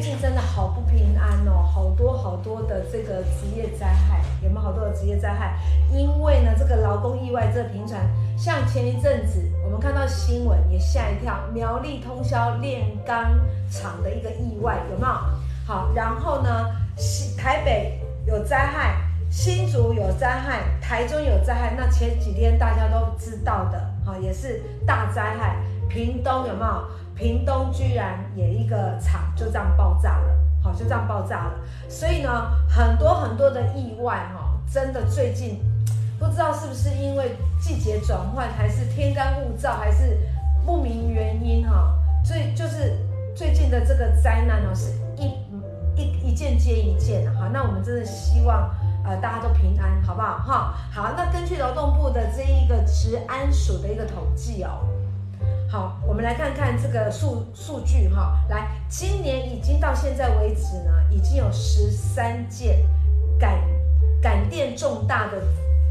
最近真的好不平安哦，好多好多的这个职业灾害，有没有好多的职业灾害？因为呢，这个劳工意外这频传，像前一阵子我们看到新闻也吓一跳，苗栗通宵炼钢厂的一个意外，有没有？好，然后呢，台北有灾害，新竹有灾害，台中有灾害，那前几天大家都知道的，哈，也是大灾害。屏东有没有？屏东居然也一个厂就这样爆炸了，好，就这样爆炸了。所以呢，很多很多的意外哈，真的最近不知道是不是因为季节转换，还是天干物燥，还是不明原因哈。所以就是最近的这个灾难呢，是一一一件接一件的哈。那我们真的希望呃大家都平安，好不好哈？好，那根据劳动部的这一个职安署的一个统计哦。好，我们来看看这个数数据哈。来，今年已经到现在为止呢，已经有十三件感感电重大的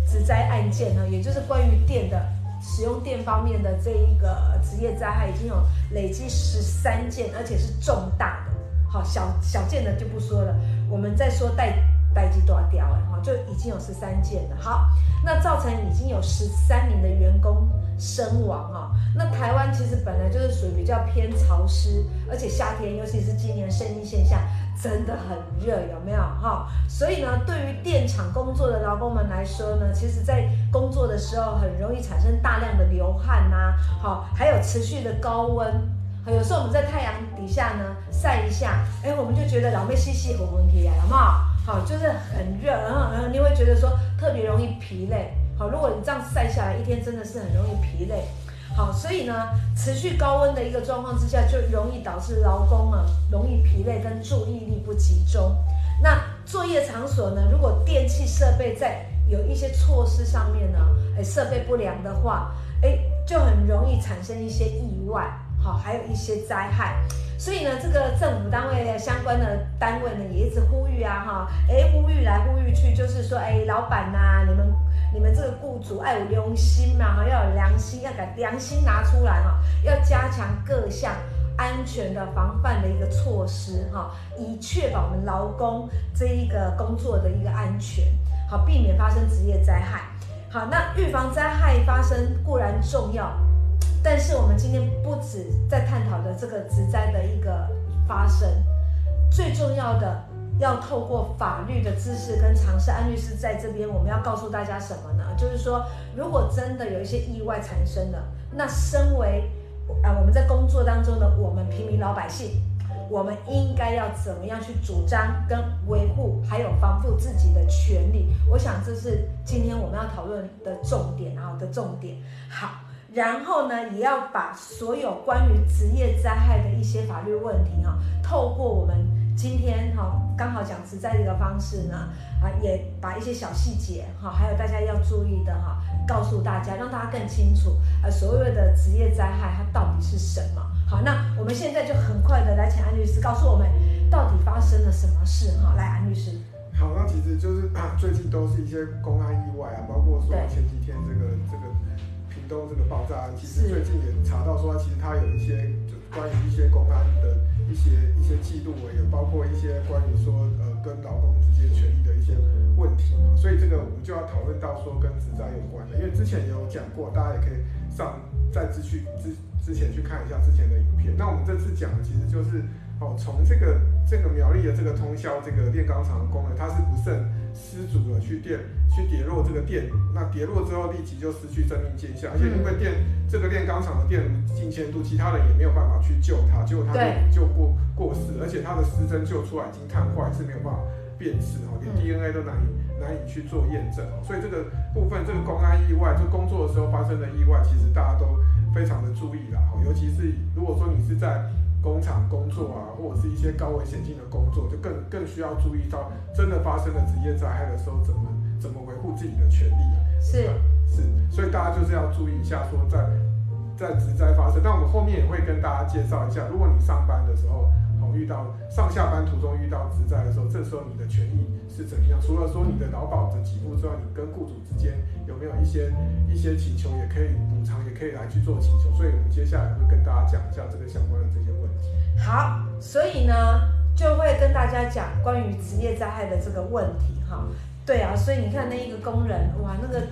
职灾案件呢，也就是关于电的使用电方面的这一个职业灾害，已经有累积十三件，而且是重大的。好，小小件的就不说了，我们再说带带机多少掉了哈，就已经有十三件了。好，那造成已经有十三名的员工身亡哈。那台湾其实本来就是属于比较偏潮湿，而且夏天，尤其是今年圣婴现象真的很热，有没有哈？所以呢，对于电厂工作的劳工们来说呢，其实在工作的时候很容易产生大量的流汗呐，好，还有持续的高温，有时候我们在太阳底下呢晒一下，哎，我们就觉得老妹细细红问题啊，好不好？好，就是很热，然后然后你会觉得说特别容易疲累，好，如果你这样晒下来一天，真的是很容易疲累。好，所以呢，持续高温的一个状况之下，就容易导致劳工啊容易疲累跟注意力不集中。那作业场所呢，如果电器设备在有一些措施上面呢，哎，设备不良的话，哎，就很容易产生一些意外，好，还有一些灾害。所以呢，这个政府单位相关的单位呢，也一直呼吁啊，哈，哎，呼吁来呼吁去，就是说，哎，老板呐，你们。你们这个雇主爱有良心嘛？要有良心，要把良心拿出来哈，要加强各项安全的防范的一个措施哈，以确保我们劳工这一个工作的一个安全，好，避免发生职业灾害。好，那预防灾害发生固然重要，但是我们今天不止在探讨的这个职灾的一个发生，最重要的。要透过法律的知识跟常识，安律师在这边，我们要告诉大家什么呢？就是说，如果真的有一些意外产生了，那身为啊我们在工作当中的我们平民老百姓，我们应该要怎么样去主张跟维护，还有防护自己的权利？我想这是今天我们要讨论的重点啊的重点。好，然后呢，也要把所有关于职业灾害的一些法律问题哈，透过我们。今天哈刚好讲职灾的一个方式呢，啊也把一些小细节哈，还有大家要注意的哈，告诉大家，让大家更清楚，呃所谓的职业灾害它到底是什么。好，那我们现在就很快的来请安律师告诉我们，到底发生了什么事哈。来，安律师。好，那其实就是啊最近都是一些公安意外啊，包括说前几天这个这个屏东这个爆炸案，其实最近也查到说，其实它有一些就关于一些公安的。一些一些记录也包括一些关于说呃跟劳工之间权益的一些问题嘛，所以这个我们就要讨论到说跟职灾有关的，因为之前也有讲过，大家也可以上再继续之之前去看一下之前的影片。那我们这次讲的其实就是哦，从这个这个苗栗的这个通宵这个炼钢厂的工人，他是不慎失足了去电。去跌落这个电，那跌落之后立即就失去生命迹象，而且因为电这个炼钢厂的电炉近千度，其他人也没有办法去救他，结果他就就过过世，而且他的尸身救出来已经碳坏，是没有办法辨识哦，连 DNA 都难以难以去做验证哦，所以这个部分这个公安意外，就工作的时候发生的意外，其实大家都非常的注意啦，尤其是如果说你是在工厂工作啊，或者是一些高危险性的工作，就更更需要注意到真的发生了职业灾害的时候怎么。怎么维护自己的权利？是是，所以大家就是要注意一下，说在在职灾发生。但我们后面也会跟大家介绍一下，如果你上班的时候，遇到上下班途中遇到职灾的时候，这时候你的权益是怎样？除了说你的劳保的给付之外，你跟雇主之间有没有一些一些请求，也可以补偿，也可以来去做请求。所以我们接下来会跟大家讲一下这个相关的这些问题。好，所以呢，就会跟大家讲关于职业灾害的这个问题哈。对啊，所以你看那一个工人，哇，那个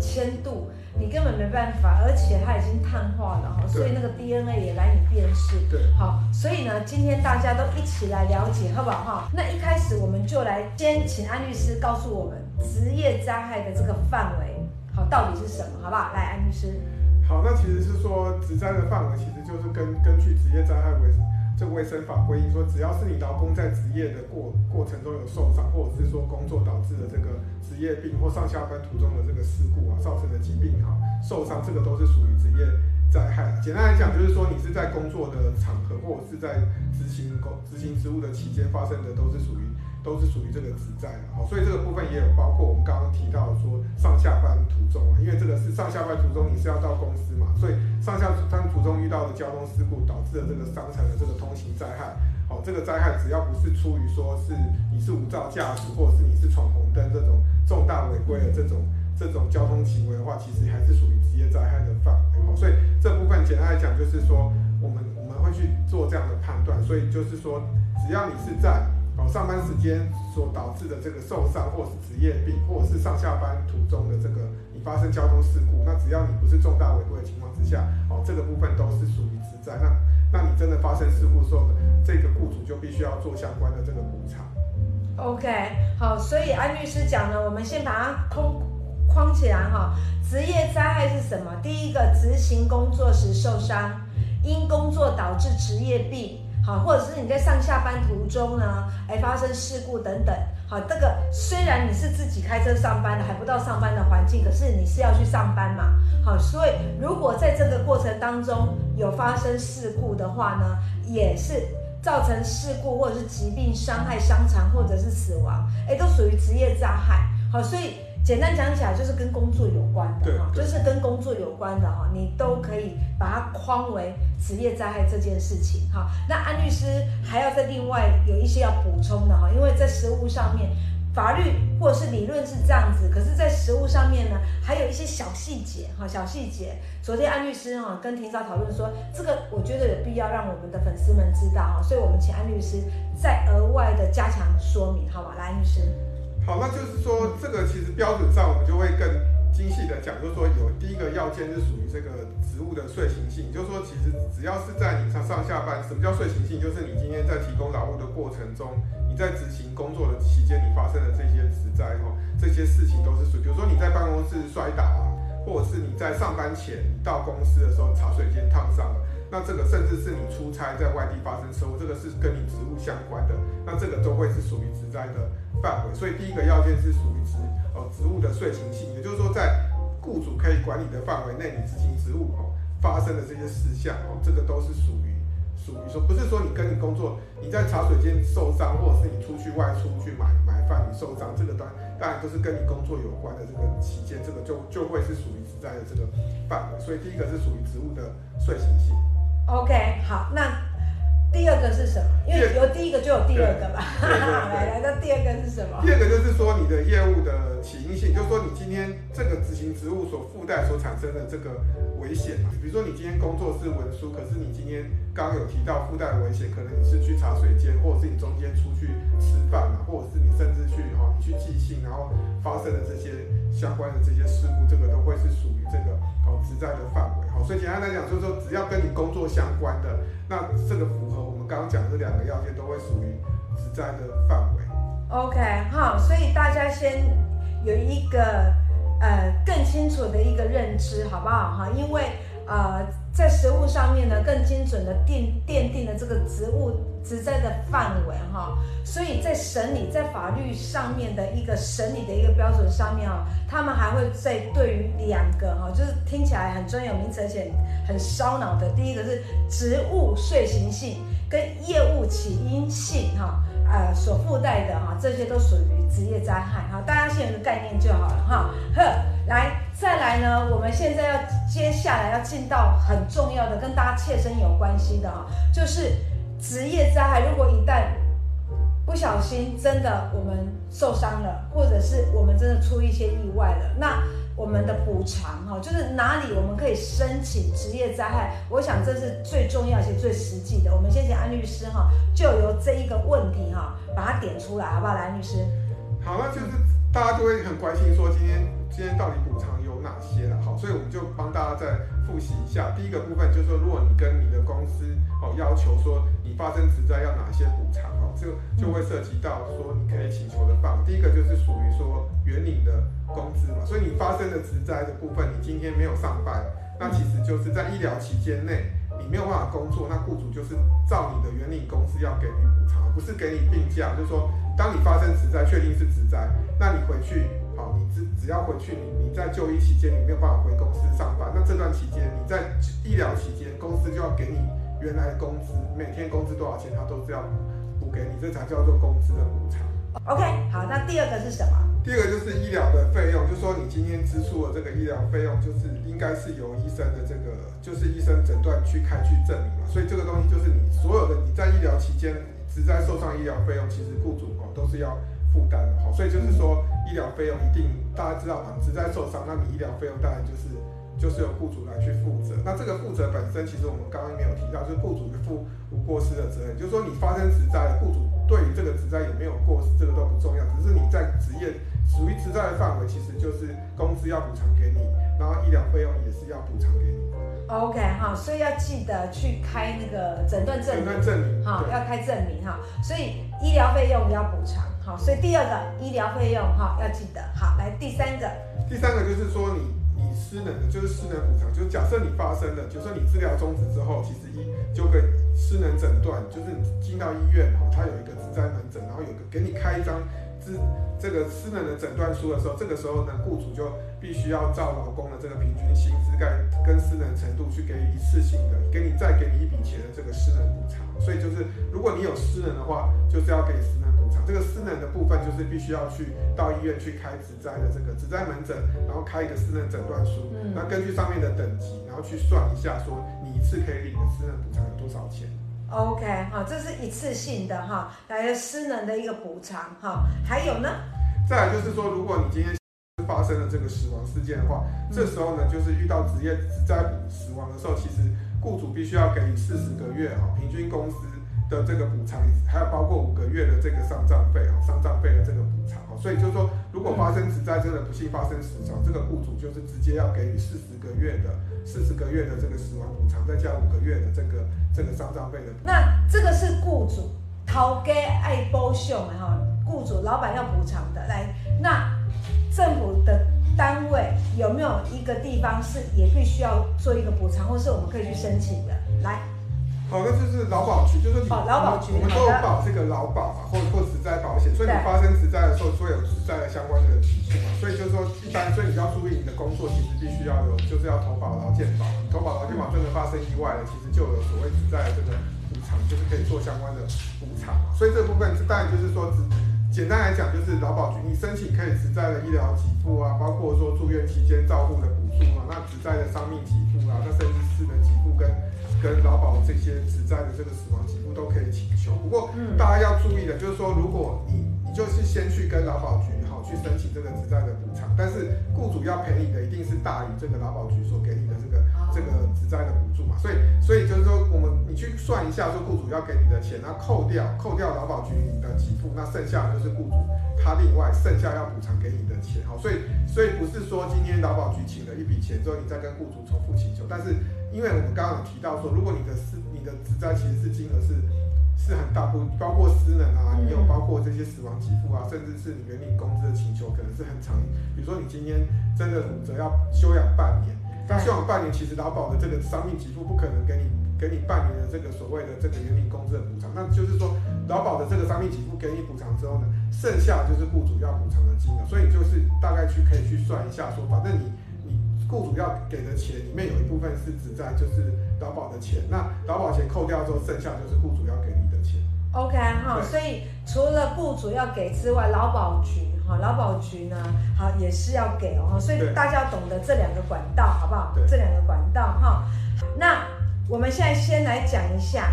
铅度。你根本没办法，而且它已经碳化了哈，所以那个 DNA 也难以辨识。对，好，所以呢，今天大家都一起来了解，好不好哈？那一开始我们就来先请安律师告诉我们职业灾害的这个范围，好，到底是什么，好不好？来，安律师。好，那其实是说职灾的范围，其实就是根根据职业灾害为这卫生法规定说，只要是你劳工在职业的过过程中有受伤，或者是说工作导致的这个。职业病或上下班途中的这个事故啊，造成的疾病哈，受伤这个都是属于职业灾害。简单来讲，就是说你是在工作的场合或者是在执行工执行职务的期间发生的，都是属于都是属于这个职灾的。好，所以这个部分也有包括我们刚刚提到说上下班途中啊，因为这个是上下班途中你是要到公司嘛，所以上下班途中遇到的交通事故导致的这个伤残的这个通行灾害。好，这个灾害只要不是出于说是你是无照驾驶，或者是你是闯红灯这种重大违规的这种这种交通行为的话，其实还是属于职业灾害的范围。好，所以这部分简单来讲，就是说我们我们会去做这样的判断。所以就是说，只要你是在哦上班时间所导致的这个受伤，或是职业病，或者是上下班途中的这个你发生交通事故，那只要你不是重大违规的情况之下，哦这个部分都是属于职灾。那那你真的发生事故的时候，这个雇主就必须要做相关的这个补偿。OK，好，所以安律师讲呢，我们先把它框框起来哈。职业灾害是什么？第一个，执行工作时受伤，因工作导致职业病，好，或者是你在上下班途中呢，哎，发生事故等等。好，这个虽然你是自己开车上班的，还不到上班的环境，可是你是要去上班嘛。好，所以如果在这个过程当中有发生事故的话呢，也是。造成事故或者是疾病伤害伤残或者是死亡，哎，都属于职业灾害。好，所以简单讲起来就是跟工作有关的哈，就是跟工作有关的哈，你都可以把它框为职业灾害这件事情哈。那安律师还要再另外有一些要补充的哈，因为在实务上面。法律或者是理论是这样子，可是，在实务上面呢，还有一些小细节哈，小细节。昨天安律师哈跟庭长讨论说，这个我觉得有必要让我们的粉丝们知道哈，所以我们请安律师再额外的加强说明，好吧？来，安律师。好，那就是说，这个其实标准上我们就会更。精细的讲，就是说有第一个要件是属于这个职务的遂行性，就是说其实只要是在你上上下班，什么叫遂行性？就是你今天在提供劳务的过程中，你在执行工作的期间，你发生的这些职灾哈，这些事情都是属于，比如说你在办公室摔倒啊，或者是你在上班前到公司的时候茶水间烫伤了，那这个甚至是你出差在外地发生车祸，这个是跟你职务相关的，那这个都会是属于职灾的范围。所以第一个要件是属于职。职务的遂行性，也就是说，在雇主可以管理的范围内，你执行职务哦发生的这些事项哦，这个都是属于属于说，不是说你跟你工作，你在茶水间受伤，或者是你出去外出去买买饭你受伤，这个当当然都是跟你工作有关的这个期间，这个就就会是属于职在的这个范围。所以第一个是属于职务的遂行性。OK，好，那。第二个是什么？因为有第一个就有第二个吧。来来，那第二个是什么？第二个就是说你的业务的起因性，就是说你今天这个执行职务所附带所产生的这个危险嘛。比如说你今天工作是文书，可是你今天刚有提到附带的危险，可能你是去茶水间，或者是你中间出去吃饭嘛，或者是你甚至去哈，你去寄信，然后发生的这些相关的这些事故，这个都会是属于这个哦职灾的范围。好，所以简单来讲，就是说只要跟你工作相关的，那这个符合我们。刚刚讲这两个要件都会属于职灾的范围。OK，好，所以大家先有一个呃更清楚的一个认知，好不好哈？因为呃在实物上面呢，更精准的定奠定了这个职务职灾的范围哈。所以在审理在法律上面的一个审理的一个标准上面啊，他们还会在对于两个哈，就是听起来很专有名词，而且很烧脑的。第一个是职务遂行性。跟业务起因性哈，呃，所附带的哈，这些都属于职业灾害哈，大家先有个概念就好了哈。呵，来，再来呢，我们现在要接下来要进到很重要的，跟大家切身有关系的哈，就是职业灾害，如果一旦不小心真的我们受伤了，或者是我们真的出一些意外了，那。我们的补偿哈，就是哪里我们可以申请职业灾害？我想这是最重要且最实际的。我们先请安律师哈，就由这一个问题哈，把它点出来，好不好？来，律师。好，那就是大家就会很关心说，今天今天到底补偿有哪些了？好，所以我们就帮大家再复习一下。第一个部分就是说，如果你跟你的公司哦要求说你发生职灾要哪些补偿就，就会涉及到说你可以请求的范围。第一个就是属于说原领的工资嘛，所以你发生的职灾的部分，你今天没有上班，那其实就是在医疗期间内。你没有办法工作，那雇主就是照你的原领工资要给你补偿，不是给你病假。就是说，当你发生职灾，确定是职灾，那你回去，好，你只只要回去，你你在就医期间你没有办法回公司上班，那这段期间你在医疗期间，公司就要给你原来的工资，每天工资多少钱，他都是要补给你，这才叫做工资的补偿。OK，好，那第二个是什么？第二个就是医疗的费用，就是说你今天支出的这个医疗费用，就是应该是由医生的这个，就是医生诊断去开去证明嘛。所以这个东西就是你所有的你在医疗期间只在受伤医疗费用，其实雇主哦都是要负担的哈。所以就是说医疗费用一定大家知道嘛，只在受伤，那你医疗费用当然就是。就是由雇主来去负责，那这个负责本身，其实我们刚刚没有提到，就是雇主负无过失的责任。就是说你发生职灾，雇主对于这个职灾有没有过失，这个都不重要，只是你在职业属于职灾的范围，其实就是工资要补偿给你，然后医疗费用也是要补偿给你。OK 哈，所以要记得去开那个诊断证明，诊断证明哈，要开证明哈，所以医疗费用要补偿，好，所以第二个医疗费用哈要记得，好，来第三个，第三个就是说你。以失能的，就是失能补偿，就是假设你发生了，就说你治疗终止之后，其实医就给失能诊断，就是你进到医院哈，他有一个支灾门诊，然后有个给你开一张支这个失能的诊断书的时候，这个时候呢，雇主就必须要照劳工的这个平均薪资跟跟失能程度去给予一次性的，给你再给你一笔钱的这个私人补偿。所以就是如果你有私人的话，就是要给私人补偿。这个私人的部分就是必须要去到医院去开职灾的这个职灾门诊，然后开一个私人诊断书，那、嗯、根据上面的等级，然后去算一下，说你一次可以领的私人补偿有多少钱？OK，好，这是一次性的哈，来个失能的一个补偿哈。还有呢？再来就是说，如果你今天发生了这个死亡事件的话，嗯、这时候呢，就是遇到职业职灾死亡的时候，其实雇主必须要给予四十个月哈平均工资。的这个补偿，还有包括五个月的这个丧葬费啊，丧葬费的这个补偿啊，所以就是说，如果发生职灾真的不幸发生死亡，这个雇主就是直接要给予四十个月的四十个月的这个死亡补偿，再加五个月的这个这个丧葬费的。那这个是雇主掏给爱包秀嘛哈，雇主老板要补偿的。来，那政府的单位有没有一个地方是也必须要做一个补偿，或是我们可以去申请的？来。好，那就是劳保局，就是你，哦、劳保局，我们都有保这个劳保嘛，或或职灾保险，所以你发生职灾的时候，所有职灾的相关的提醒嘛，所以就是说，一般，所以你要注意你的工作，其实必须要有，就是要投保劳健保，投保劳健保真的发生意外了，其实就有所谓职灾的这个补偿，就是可以做相关的补偿。所以这部分当然就是说，只简单来讲，就是劳保局你申请可以职灾的医疗给付啊，包括说住院期间照顾的补助啊，那职灾的伤病给付啊，那甚至失能给付跟。跟劳保这些职灾的这个死亡给付都可以请求，不过大家要注意的，就是说，如果你你就是先去跟劳保局好去申请这个职灾的补偿，但是雇主要赔你的一定是大于这个劳保局所给你的这个这个职灾的补助嘛，所以所以就是说，我们你去算一下，说雇主要给你的钱，那扣掉扣掉劳保局你的给付，那剩下的就是雇主他另外剩下要补偿给你的钱，好，所以所以不是说今天劳保局请了一笔钱之后，你再跟雇主重复请求，但是。因为我们刚刚有提到说，如果你的私你的职灾其实是金额是是很大部，包括私人啊，你有包括这些死亡给付啊，甚至是你原领工资的请求，可能是很长。比如说你今天真的骨折要休养半年，那休养半年其实劳保的这个伤病给付不可能给你给你半年的这个所谓的这个原领工资的补偿，那就是说劳保的这个伤病给付给你补偿之后呢，剩下就是雇主要补偿的金额，所以就是大概去可以去算一下说，反正你你。雇主要给的钱里面有一部分是指在，就是劳保的钱。那劳保钱扣掉之后，剩下就是雇主要给你的钱。OK 哈，所以除了雇主要给之外，劳保局哈，劳保局呢，好也是要给哦。所以大家要懂得这两个管道，好不好？这两个管道哈。那我们现在先来讲一下，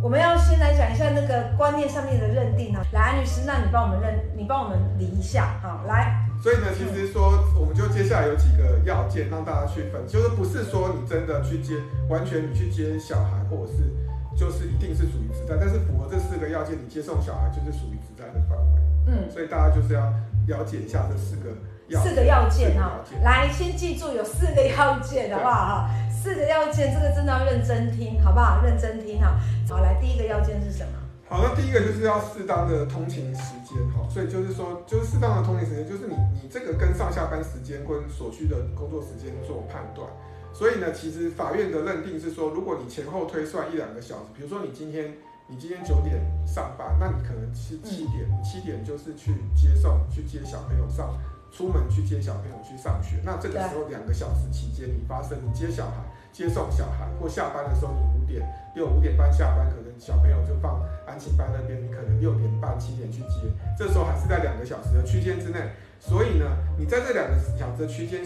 我们要先来讲一下那个观念上面的认定呢。来，安律师，那你帮我们认，你帮我们理一下，好，来。所以呢，其实说，我们就接下来有几个要件让大家去分，就是不是说你真的去接，完全你去接小孩，或者是就是一定是属于职灾，但是符合这四个要件，你接送小孩就是属于职灾的范围。嗯，所以大家就是要了解一下这四个要四个要件哈。来，先记住有四个要件，好不好哈？四个要件，这个真的要认真听，好不好？认真听哈。好，来，第一个要件是什么？好，那第一个就是要适当的通勤时间哈。所以就是说，就是适当的通勤时间，就是你你这个跟上下班时间跟所需的工作时间做判断。所以呢，其实法院的认定是说，如果你前后推算一两个小时，比如说你今天你今天九点上班，那你可能是七点，七点就是去接送去接小朋友上出门去接小朋友去上学，那这个时候两个小时期间你发生你接小孩接送小孩或下班的时候，你五点六五点半下班，可能小朋友就放安亲班那边，你可能六点半七点去接，这时候还是在两个小时的区间之内，所以呢，你在这两个小时的区间。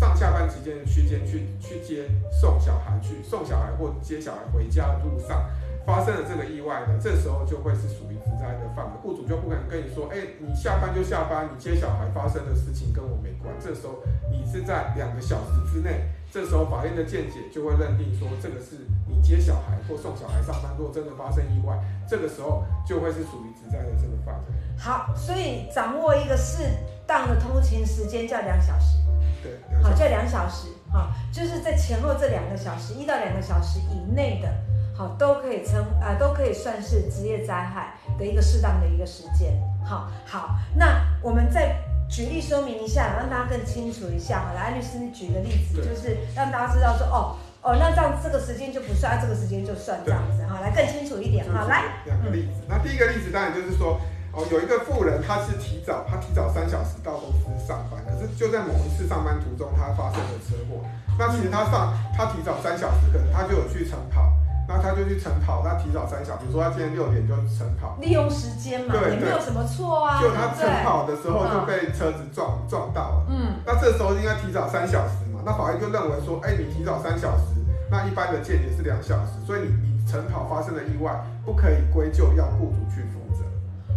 上下班之间的区间去去接送小孩去送小孩或接小孩回家的路上发生了这个意外的，这时候就会是属于职灾的范围，雇主就不可能跟你说，哎、欸，你下班就下班，你接小孩发生的事情跟我没关。这时候你是在两个小时之内，这时候法院的见解就会认定说，这个是你接小孩或送小孩上班，如果真的发生意外，这个时候就会是属于职灾的这个范围。好，所以掌握一个适当的通勤时间叫两小时。对，好，叫两小时，好，就是在前后这两个小时，一到两个小时以内的，好，都可以称啊、呃，都可以算是职业灾害的一个适当的一个时间，好，好，那我们再举例说明一下，让大家更清楚一下，好，来，安律师，你举个例子，就是让大家知道说，哦，哦，那这样这个时间就不算，这个时间就算这样子，好，来更清楚一点，好，来，两个例子，那第一个例子当然就是说。哦，有一个富人，他是提早，他提早三小时到公司上班，可是就在某一次上班途中，他发生了车祸。那其实他上，他提早三小时，可能他就有去晨跑，那他就去晨跑，他提早三小时，比如说他今天六点就晨跑，利用时间嘛，对，也没有什么错啊。就他晨跑的时候就被车子撞撞到了，嗯，那这时候应该提早三小时嘛，那法院就认为说，哎，你提早三小时，那一般的见解是两小时，所以你你晨跑发生了意外，不可以归咎要雇主去负责。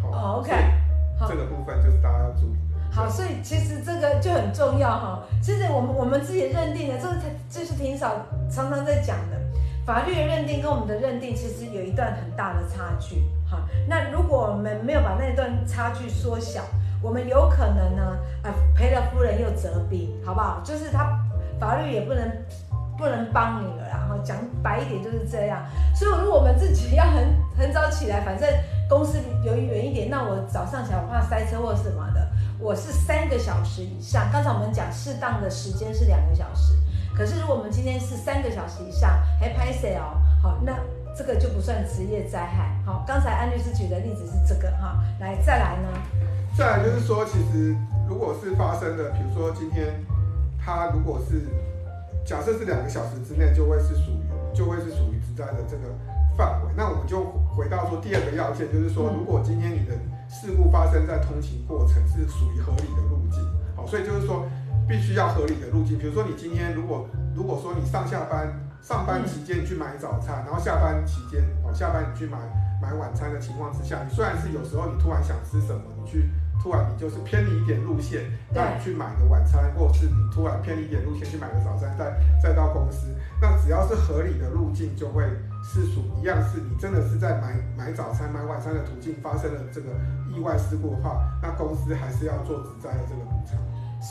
哦，OK，好，这个部分就是大家要注意。好，所以其实这个就很重要哈。其实我们我们自己认定的，这个就是挺少常常在讲的。法律的认定跟我们的认定其实有一段很大的差距。哈，那如果我们没有把那段差距缩小，我们有可能呢，呃，赔了夫人又折兵，好不好？就是他法律也不能不能帮你了，然后讲白一点就是这样。所以如果我们自己要很 很早起来，反正。公司由于远一点，那我早上起来我怕塞车或什么的，我是三个小时以上。刚才我们讲适当的时间是两个小时，可是如果我们今天是三个小时以上，还拍摄哦，好，那这个就不算职业灾害。好，刚才安律师举的例子是这个哈，来再来呢？再来就是说，其实如果是发生的，比如说今天他如果是假设是两个小时之内，就会是属于就会是属于职灾的这个范围。那我们就。回到说第二个要件，就是说，如果今天你的事故发生在通勤过程是属于合理的路径，好，所以就是说必须要合理的路径。比如说你今天如果如果说你上下班上班期间你去买早餐，然后下班期间哦下班你去买买晚餐的情况之下，你虽然是有时候你突然想吃什么，你去。突然你就是偏离一点路线，让你去买个晚餐，或者是你突然偏离一点路线去买个早餐，再再到公司，那只要是合理的路径，就会是属一样，是你真的是在买买早餐、买晚餐的途径发生了这个意外事故的话，那公司还是要做职灾的这个补偿。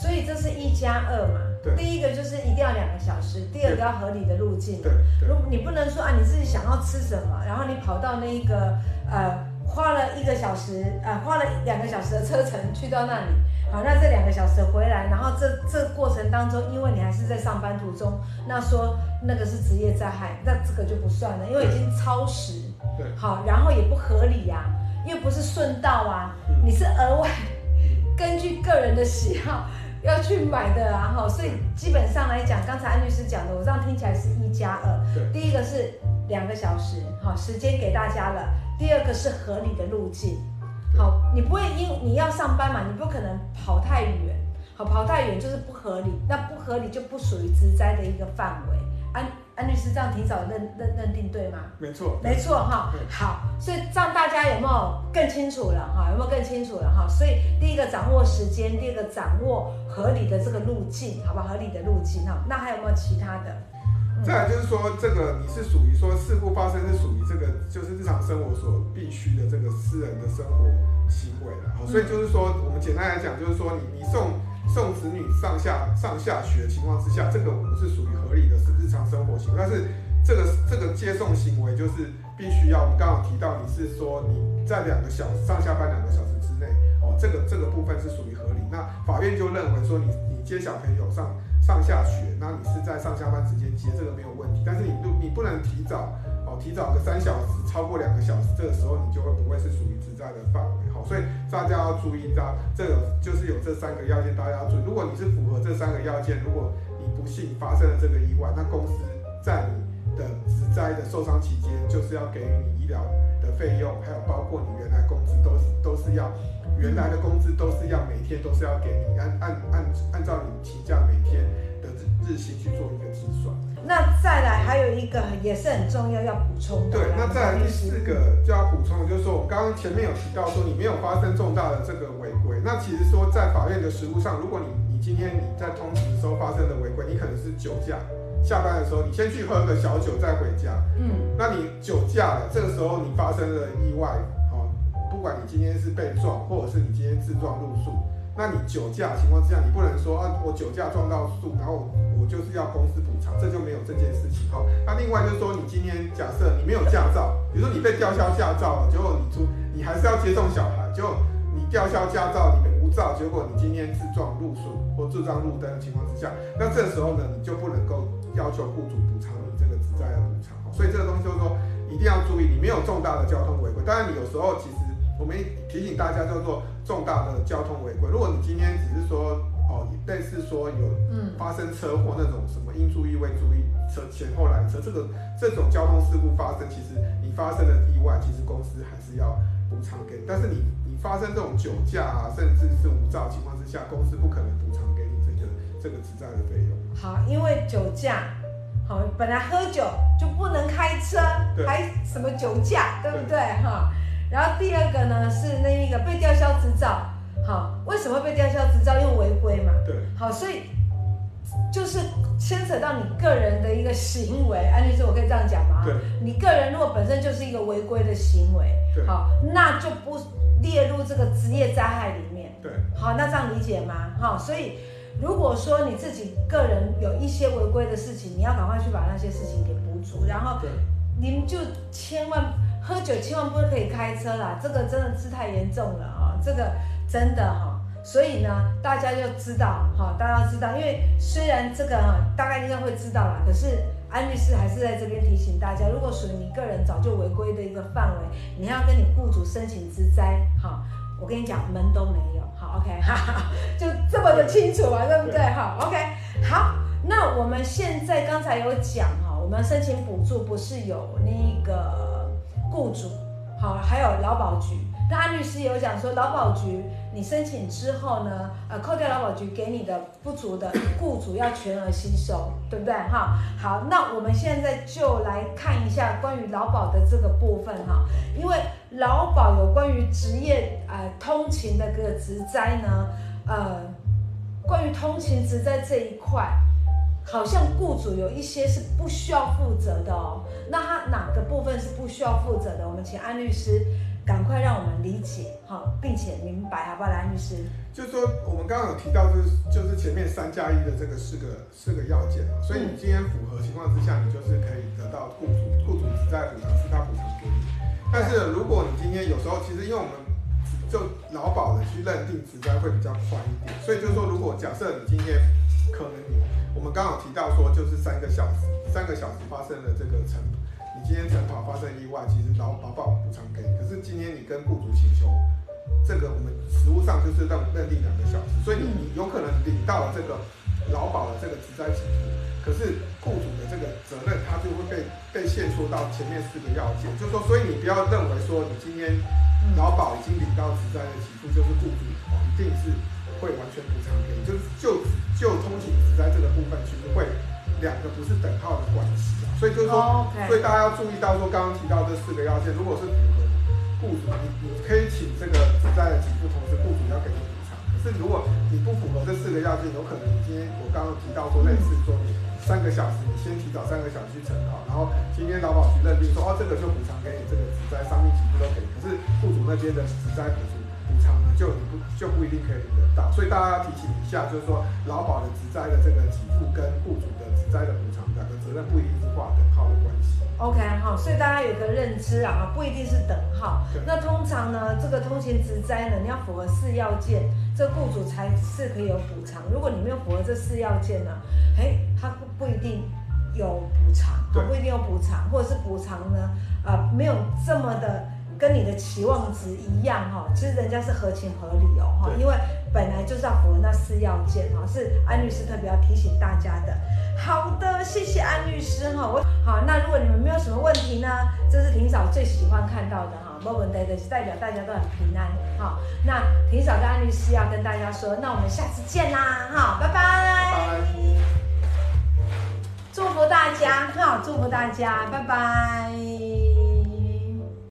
所以这是一加二嘛？对。第一个就是一定要两个小时，第二个要合理的路径。对。如你不能说啊，你自己想要吃什么，然后你跑到那个呃。花了一个小时，啊、呃，花了两个小时的车程去到那里，好，那这两个小时回来，然后这这过程当中，因为你还是在上班途中，那说那个是职业灾害，那这个就不算了，因为已经超时，对，好，然后也不合理呀、啊，又不是顺道啊，你是额外根据个人的喜好要去买的啊，哈，所以基本上来讲，刚才安律师讲的，我这样听起来是一加二，对，第一个是两个小时，好，时间给大家了。第二个是合理的路径，好，你不会因你要上班嘛，你不可能跑太远，好，跑太远就是不合理，那不合理就不属于职灾的一个范围。安安律师这样提早认认认定对吗？没错，没错哈。好，所以这样大家有没有更清楚了哈？有没有更清楚了哈？所以第一个掌握时间，第二个掌握合理的这个路径，好不好？合理的路径哈。那还有没有其他的？再来就是说，这个你是属于说事故发生是属于这个就是日常生活所必须的这个私人的生活行为了。好，所以就是说，我们简单来讲，就是说你你送送子女上下上下学情况之下，这个我们是属于合理的，是日常生活行为。但是这个这个接送行为就是必须要，我们刚刚提到你是说你在两个小上下班两个小时之内，哦，这个这个部分是属于合理。那法院就认为说你你接小朋友上。上下学，那你是在上下班时间接，这个没有问题。但是你不你不能提早提早个三小时，超过两个小时，这个时候你就会不会是属于职灾的范围。好，所以大家要注意到，这个就是有这三个要件，大家要注意。如果你是符合这三个要件，如果你不幸发生了这个意外，那公司在你的职灾的受伤期间，就是要给予你医疗的费用，还有包括你原来工资都是都是要。原来的工资都是要每天都是要给你按按按按照你请假每天的日日薪去做一个计算。那再来还有一个也是很重要要补充的。对，那再来第四个就要补充的就是说，我刚刚前面有提到说你没有发生重大的这个违规，那其实说在法院的实务上，如果你你今天你在通勤的时候发生的违规，你可能是酒驾，下班的时候你先去喝个小酒再回家，嗯，那你酒驾了，这个时候你发生了意外。不管你今天是被撞，或者是你今天自撞路树，那你酒驾情况之下，你不能说啊，我酒驾撞到树，然后我就是要公司补偿，这就没有这件事情哈。那另外就是说，你今天假设你没有驾照，比如说你被吊销驾照了，结果你出，你还是要接送小孩，结果你吊销驾照，你无照，结果你今天自撞路树或自撞路灯的情况之下，那这时候呢，你就不能够要求雇主补偿你这个职灾的补偿。所以这个东西就是说，一定要注意，你没有重大的交通违规，当然你有时候其实。我们提醒大家叫做重大的交通违规。如果你今天只是说哦，类似说有发生车祸那种什么应注意未注意车前后来车，这个这种交通事故发生，其实你发生的意外，其实公司还是要补偿给你。但是你你发生这种酒驾啊，甚至是无照情况之下，公司不可能补偿给你这个这个执照的费用。好，因为酒驾，好，本来喝酒就不能开车，还什么酒驾，对不对？哈。然后第二个呢是那一个被吊销执照，好，为什么被吊销执照？因为违规嘛。对。好，所以就是牵扯到你个人的一个行为，安律师，我可以这样讲吗？对。你个人如果本身就是一个违规的行为，对。好，那就不列入这个职业灾害里面。对。好，那这样理解吗？好，所以如果说你自己个人有一些违规的事情，你要赶快去把那些事情给补足，然后你们就千万。喝酒千万不可以开车啦，这个真的是太严重了啊！这个真的哈，所以呢，大家就知道哈，大家知道，因为虽然这个哈，大概应该会知道啦，可是安律师还是在这边提醒大家，如果属于你个人早就违规的一个范围，你要跟你雇主申请之灾哈，我跟你讲门都没有，好 OK 哈哈，就这么的清楚嘛，对不对？好 OK，好，那我们现在刚才有讲哈，我们申请补助不是有那个。雇主，好，还有劳保局。那安律师有讲说，劳保局你申请之后呢，呃，扣掉劳保局给你的不足的，雇主要全额吸收，对不对？哈，好，那我们现在就来看一下关于劳保的这个部分哈，因为劳保有关于职业呃通勤的个职灾呢，呃，关于通勤职灾这一块。好像雇主有一些是不需要负责的哦，那他哪个部分是不需要负责的？我们请安律师赶快让我们理解哈，并且明白，好不好？安律师，就是说我们刚刚有提到，就是就是前面三加一的这个四个四个要件，所以你今天符合情况之下，你就是可以得到雇主雇主职灾补偿，是他补偿给你。但是如果你今天有时候其实因为我们就劳保的去认定职灾会比较宽一点，所以就是说如果假设你今天可能你。我们刚好提到说，就是三个小时，三个小时发生了这个晨，你今天晨跑发生意外，其实劳劳保补偿给你。可是今天你跟雇主请求，这个我们实务上就是认认定两个小时，所以你你有可能领到了这个劳保的这个职灾给付，可是雇主的这个责任，他就会被被限缩到前面四个要件，就是说，所以你不要认为说你今天劳保已经领到职灾的给付，就是雇主一定是。会完全补偿给你，就是就就通勤只在这个部分，其实会两个不是等号的关系啊，所以就是说，oh. 所以大家要注意到说，刚刚提到这四个要件，如果是符合雇主，你你可以请这个只在的给付，同时雇主要给你补偿。可是如果你不符合这四个要件，有可能你今天我刚刚提到说类似说你三个小时，你先提早三个小时去晨跑，然后今天劳保局认定说，哦，这个就补偿给你这个只在上面几付都可以。可是雇主那边的只在补助补偿呢，就你不就不一定可以领得到。所以大家要提醒一下，就是说劳保的职灾的这个给付跟雇主的职灾的补偿两个责任不一定是划等号的关系。OK 好，所以大家有个认知啊，不一定是等号。那通常呢，这个通勤职灾呢，你要符合四要件，这雇主才是可以有补偿。如果你没有符合这四要件呢，哎，他不不一定有补偿，对不一定有补偿，或者是补偿呢，啊、没有这么的跟你的期望值一样哈。其实人家是合情合理哦哈，因为本来就是要符合那四要件哈，是安律师特别要提醒大家的。好的，谢谢安律师哈。我好，那如果你们没有什么问题呢，这是庭嫂最喜欢看到的哈。没问题的是代表大家都很平安哈。那庭嫂跟安律师要跟大家说，那我们下次见啦哈，拜拜。拜拜。祝福大家哈，祝福大家，拜拜。